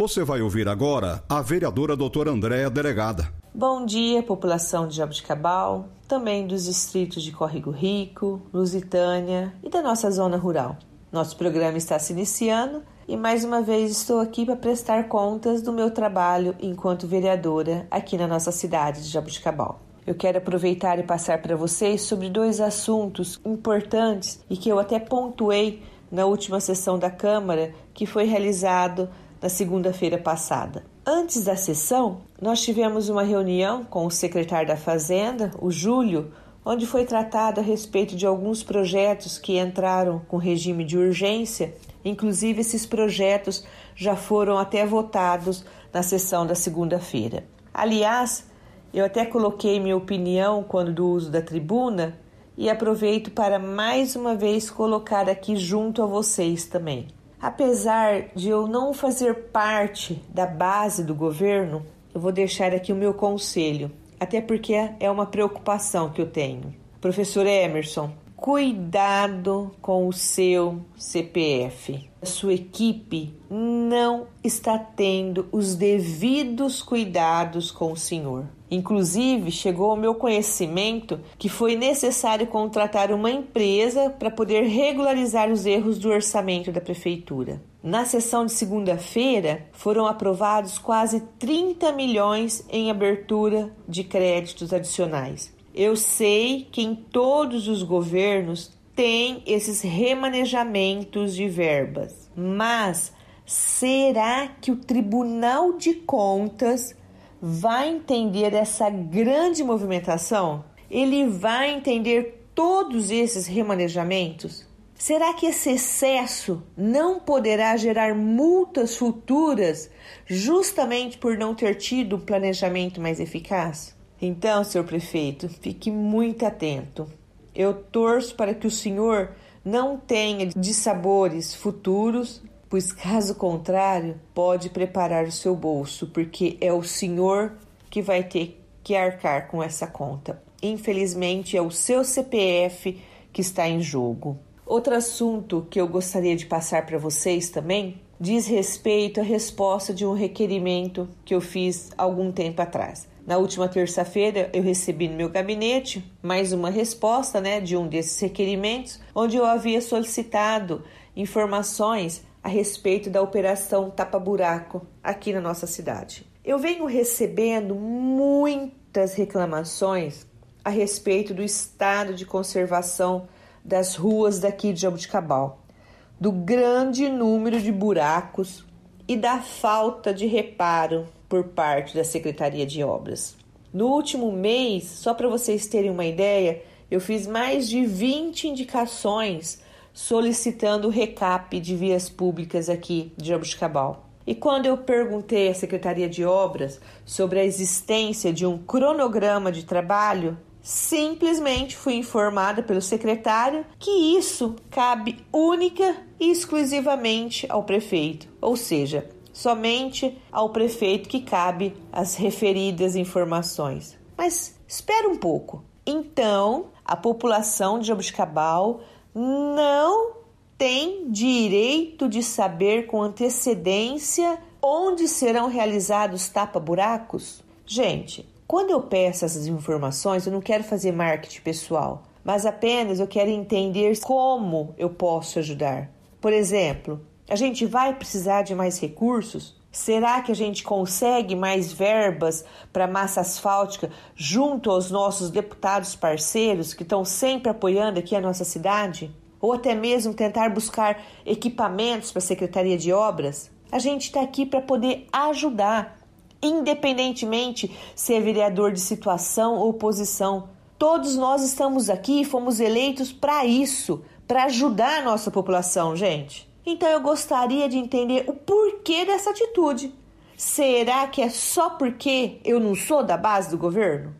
Você vai ouvir agora a vereadora doutora Andréa Delegada. Bom dia, população de Jabuticabal, também dos distritos de Córrego Rico, Lusitânia e da nossa zona rural. Nosso programa está se iniciando e mais uma vez estou aqui para prestar contas do meu trabalho enquanto vereadora aqui na nossa cidade de Jabuticabal. Eu quero aproveitar e passar para vocês sobre dois assuntos importantes e que eu até pontuei na última sessão da Câmara que foi realizado na segunda-feira passada. Antes da sessão, nós tivemos uma reunião com o secretário da Fazenda, o Júlio, onde foi tratado a respeito de alguns projetos que entraram com regime de urgência. Inclusive, esses projetos já foram até votados na sessão da segunda-feira. Aliás, eu até coloquei minha opinião quando do uso da tribuna e aproveito para mais uma vez colocar aqui junto a vocês também. Apesar de eu não fazer parte da base do governo, eu vou deixar aqui o meu conselho, até porque é uma preocupação que eu tenho. Professor Emerson, cuidado com o seu CPF. A sua equipe não está tendo os devidos cuidados com o senhor. Inclusive, chegou ao meu conhecimento que foi necessário contratar uma empresa para poder regularizar os erros do orçamento da prefeitura. Na sessão de segunda-feira, foram aprovados quase 30 milhões em abertura de créditos adicionais. Eu sei que em todos os governos tem esses remanejamentos de verbas, mas será que o Tribunal de Contas vai entender essa grande movimentação? Ele vai entender todos esses remanejamentos? Será que esse excesso não poderá gerar multas futuras justamente por não ter tido um planejamento mais eficaz? Então, senhor prefeito, fique muito atento. Eu torço para que o senhor não tenha dissabores futuros pois caso contrário, pode preparar o seu bolso, porque é o senhor que vai ter que arcar com essa conta. Infelizmente, é o seu CPF que está em jogo. Outro assunto que eu gostaria de passar para vocês também diz respeito à resposta de um requerimento que eu fiz algum tempo atrás. Na última terça-feira, eu recebi no meu gabinete mais uma resposta né, de um desses requerimentos, onde eu havia solicitado informações a respeito da operação Tapa Buraco aqui na nossa cidade. Eu venho recebendo muitas reclamações a respeito do estado de conservação das ruas daqui de Jabuticabal, do grande número de buracos e da falta de reparo por parte da Secretaria de Obras. No último mês, só para vocês terem uma ideia, eu fiz mais de 20 indicações solicitando o recap de vias públicas aqui de Jabuticabal. E quando eu perguntei à Secretaria de Obras sobre a existência de um cronograma de trabalho, simplesmente fui informada pelo secretário que isso cabe única e exclusivamente ao prefeito, ou seja, somente ao prefeito que cabe as referidas informações. Mas espera um pouco. Então, a população de Jabuticabal não tem direito de saber com antecedência onde serão realizados tapa-buracos? Gente, quando eu peço essas informações, eu não quero fazer marketing pessoal, mas apenas eu quero entender como eu posso ajudar. Por exemplo, a gente vai precisar de mais recursos? Será que a gente consegue mais verbas para massa asfáltica junto aos nossos deputados parceiros que estão sempre apoiando aqui a nossa cidade? Ou até mesmo tentar buscar equipamentos para a Secretaria de Obras? A gente está aqui para poder ajudar, independentemente se é vereador de situação ou oposição. Todos nós estamos aqui e fomos eleitos para isso, para ajudar a nossa população, gente. Então eu gostaria de entender o porquê dessa atitude. Será que é só porque eu não sou da base do governo?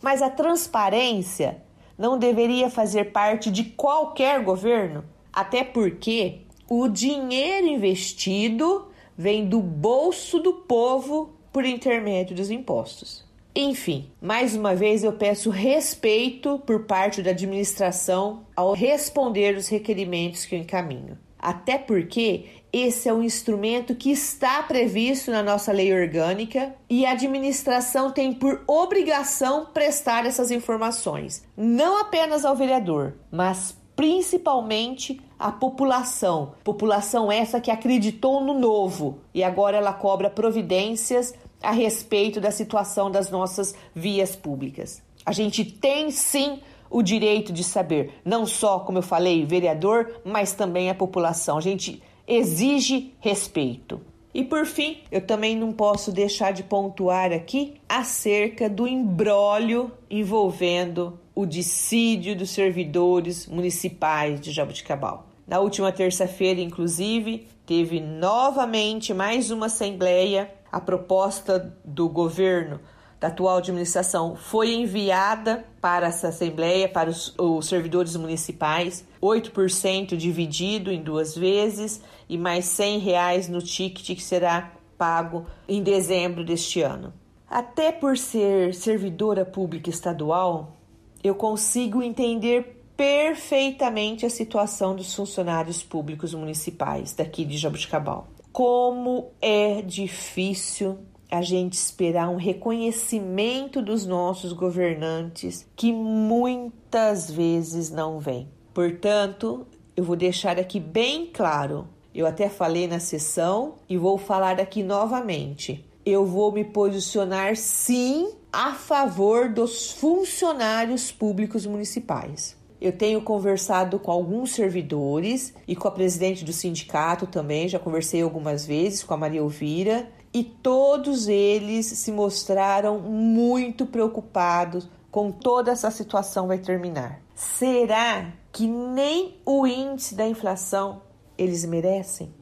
Mas a transparência não deveria fazer parte de qualquer governo, até porque o dinheiro investido vem do bolso do povo por intermédio dos impostos. Enfim, mais uma vez eu peço respeito por parte da administração ao responder os requerimentos que eu encaminho. Até porque esse é um instrumento que está previsto na nossa lei orgânica e a administração tem por obrigação prestar essas informações, não apenas ao vereador, mas principalmente à população. População essa que acreditou no novo e agora ela cobra providências a respeito da situação das nossas vias públicas. A gente tem sim o direito de saber, não só, como eu falei, vereador, mas também a população. A gente exige respeito. E por fim, eu também não posso deixar de pontuar aqui acerca do embrólio envolvendo o dissídio dos servidores municipais de Jabuticabal. Na última terça-feira, inclusive, teve novamente mais uma assembleia a proposta do governo da atual administração foi enviada para essa Assembleia, para os, os servidores municipais, 8% dividido em duas vezes e mais 100 reais no ticket que será pago em dezembro deste ano. Até por ser servidora pública estadual, eu consigo entender perfeitamente a situação dos funcionários públicos municipais daqui de Jabuticabal como é difícil a gente esperar um reconhecimento dos nossos governantes que muitas vezes não vem. Portanto, eu vou deixar aqui bem claro. Eu até falei na sessão e vou falar aqui novamente. Eu vou me posicionar sim a favor dos funcionários públicos municipais. Eu tenho conversado com alguns servidores e com a presidente do sindicato também, já conversei algumas vezes com a Maria Elvira, e todos eles se mostraram muito preocupados com toda essa situação vai terminar. Será que nem o índice da inflação eles merecem?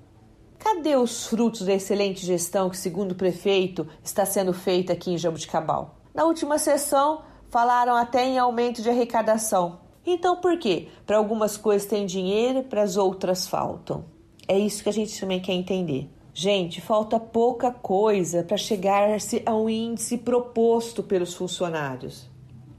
Cadê os frutos da excelente gestão que, segundo o prefeito, está sendo feita aqui em Jabuticabal? Na última sessão, falaram até em aumento de arrecadação. Então, por quê? Para algumas coisas tem dinheiro, para as outras faltam. É isso que a gente também quer entender. Gente, falta pouca coisa para chegar-se ao índice proposto pelos funcionários.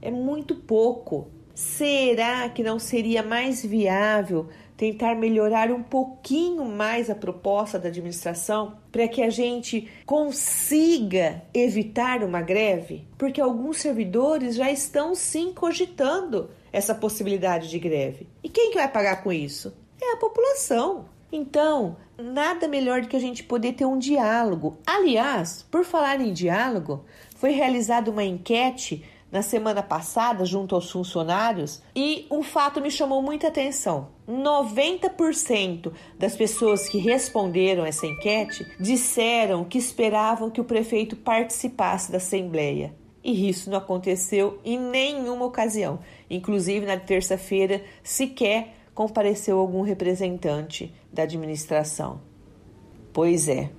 É muito pouco. Será que não seria mais viável tentar melhorar um pouquinho mais a proposta da administração para que a gente consiga evitar uma greve? Porque alguns servidores já estão sim cogitando essa possibilidade de greve. E quem que vai pagar com isso? É a população. Então, nada melhor do que a gente poder ter um diálogo. Aliás, por falar em diálogo, foi realizada uma enquete na semana passada junto aos funcionários e um fato me chamou muita atenção. 90% das pessoas que responderam essa enquete disseram que esperavam que o prefeito participasse da assembleia e isso não aconteceu em nenhuma ocasião. Inclusive, na terça-feira, sequer compareceu algum representante da administração. Pois é,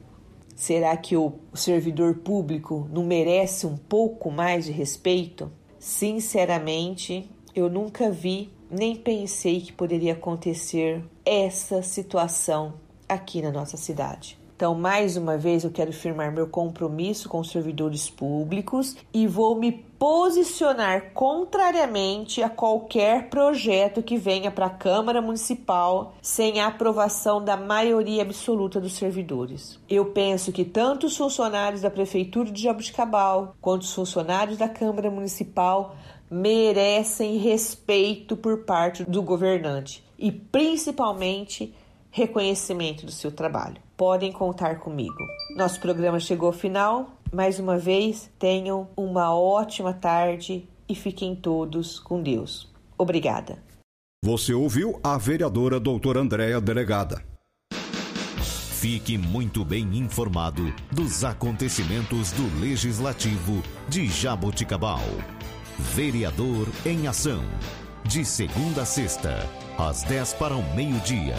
será que o servidor público não merece um pouco mais de respeito? Sinceramente, eu nunca vi nem pensei que poderia acontecer essa situação aqui na nossa cidade. Então, mais uma vez, eu quero firmar meu compromisso com os servidores públicos e vou me posicionar contrariamente a qualquer projeto que venha para a Câmara Municipal sem a aprovação da maioria absoluta dos servidores. Eu penso que tanto os funcionários da Prefeitura de Jabuticabal quanto os funcionários da Câmara Municipal merecem respeito por parte do governante e principalmente reconhecimento do seu trabalho podem contar comigo. Nosso programa chegou ao final. Mais uma vez, tenham uma ótima tarde e fiquem todos com Deus. Obrigada. Você ouviu a vereadora doutora Andréa Delegada. Fique muito bem informado dos acontecimentos do Legislativo de Jaboticabal. Vereador em Ação. De segunda a sexta, às 10 para o meio-dia.